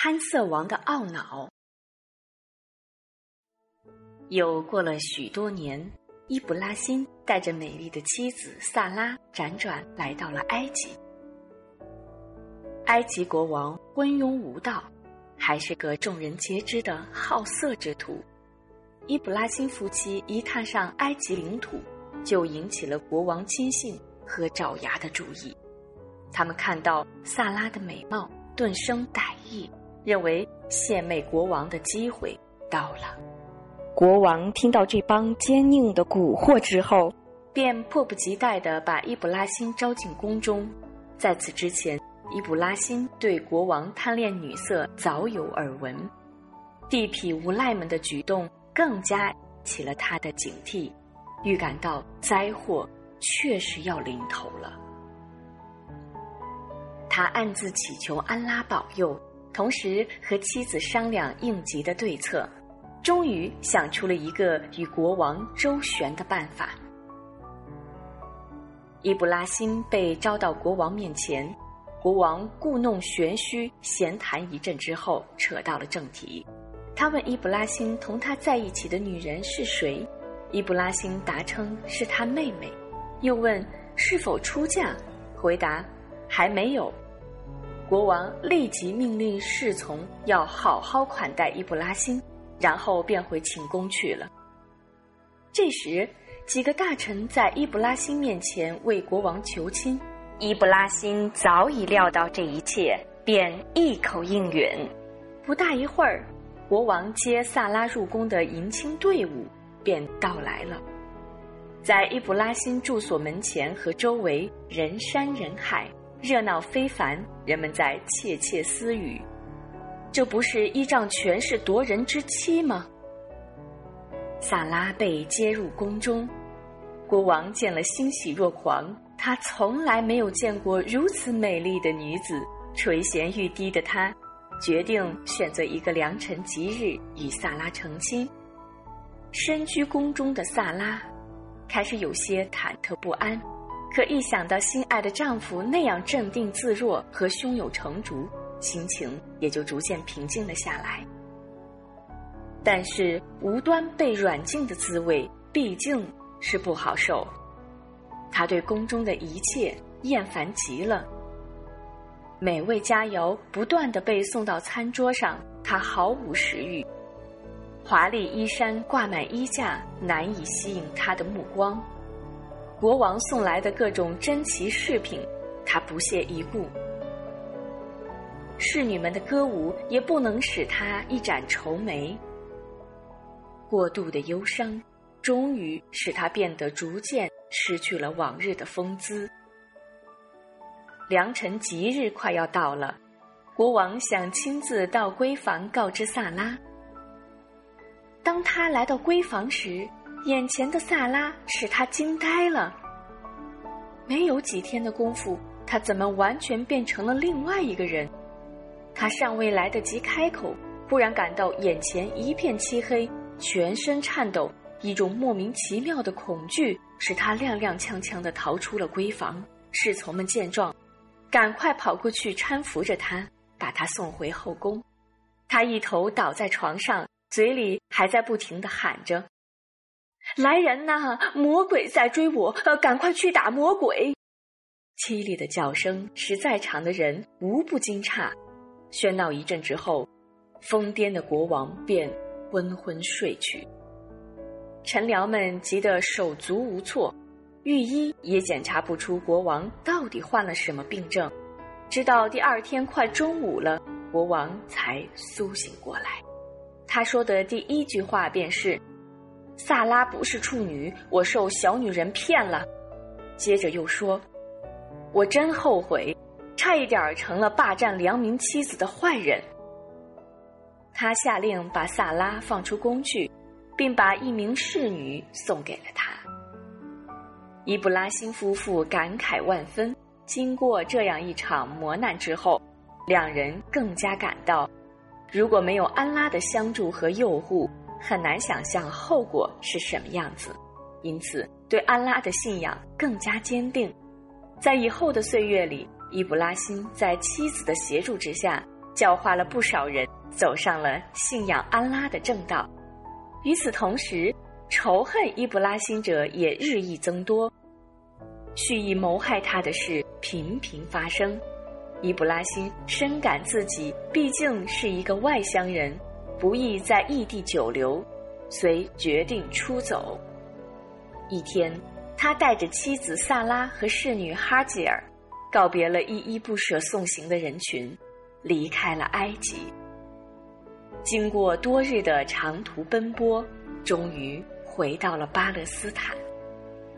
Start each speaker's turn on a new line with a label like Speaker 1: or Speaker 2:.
Speaker 1: 潘瑟王的懊恼。又过了许多年，伊布拉辛带着美丽的妻子萨拉辗转来到了埃及。埃及国王昏庸无道，还是个众人皆知的好色之徒。伊布拉辛夫妻一踏上埃及领土，就引起了国王亲信和爪牙的注意。他们看到萨拉的美貌，顿生歹意，认为献媚国王的机会到了。国王听到这帮奸佞的蛊惑之后，便迫不及待地把伊布拉辛招进宫中。在此之前，伊布拉辛对国王贪恋女色早有耳闻，地痞无赖们的举动更加起了他的警惕，预感到灾祸确实要临头了。他暗自祈求安拉保佑，同时和妻子商量应急的对策，终于想出了一个与国王周旋的办法。伊布拉辛被招到国王面前。国王故弄玄虚，闲谈一阵之后，扯到了正题。他问伊布拉辛同他在一起的女人是谁，伊布拉辛答称是他妹妹，又问是否出嫁，回答还没有。国王立即命令侍从要好好款待伊布拉辛，然后便回寝宫去了。这时，几个大臣在伊布拉辛面前为国王求亲。伊布拉辛早已料到这一切，便一口应允。不大一会儿，国王接萨拉入宫的迎亲队伍便到来了。在伊布拉辛住所门前和周围，人山人海，热闹非凡。人们在窃窃私语：“这不是依仗权势夺人之妻吗？”萨拉被接入宫中，国王见了欣喜若狂。他从来没有见过如此美丽的女子，垂涎欲滴的他，决定选择一个良辰吉日与萨拉成亲。身居宫中的萨拉，开始有些忐忑不安，可一想到心爱的丈夫那样镇定自若和胸有成竹，心情也就逐渐平静了下来。但是无端被软禁的滋味，毕竟是不好受。他对宫中的一切厌烦极了，美味佳肴不断的被送到餐桌上，他毫无食欲。华丽衣衫挂满衣架，难以吸引他的目光。国王送来的各种珍奇饰品，他不屑一顾。侍女们的歌舞也不能使他一展愁眉。过度的忧伤。终于使他变得逐渐失去了往日的风姿。良辰吉日快要到了，国王想亲自到闺房告知萨拉。当他来到闺房时，眼前的萨拉使他惊呆了。没有几天的功夫，他怎么完全变成了另外一个人？他尚未来得及开口，忽然感到眼前一片漆黑，全身颤抖。一种莫名其妙的恐惧使他踉踉跄跄地逃出了闺房。侍从们见状，赶快跑过去搀扶着他，把他送回后宫。他一头倒在床上，嘴里还在不停地喊着：“来人呐！魔鬼在追我！呃，赶快去打魔鬼！”凄厉的叫声使在场的人无不惊诧。喧闹一阵之后，疯癫的国王便昏昏睡去。臣僚们急得手足无措，御医也检查不出国王到底患了什么病症。直到第二天快中午了，国王才苏醒过来。他说的第一句话便是：“萨拉不是处女，我受小女人骗了。”接着又说：“我真后悔，差一点成了霸占良民妻子的坏人。”他下令把萨拉放出宫去。并把一名侍女送给了他。伊布拉辛夫妇感慨万分。经过这样一场磨难之后，两人更加感到，如果没有安拉的相助和诱护，很难想象后果是什么样子。因此，对安拉的信仰更加坚定。在以后的岁月里，伊布拉辛在妻子的协助之下，教化了不少人走上了信仰安拉的正道。与此同时，仇恨伊布拉辛者也日益增多，蓄意谋害他的事频频发生。伊布拉辛深感自己毕竟是一个外乡人，不易在异地久留，遂决定出走。一天，他带着妻子萨拉和侍女哈吉尔，告别了依依不舍送行的人群，离开了埃及。经过多日的长途奔波，终于回到了巴勒斯坦。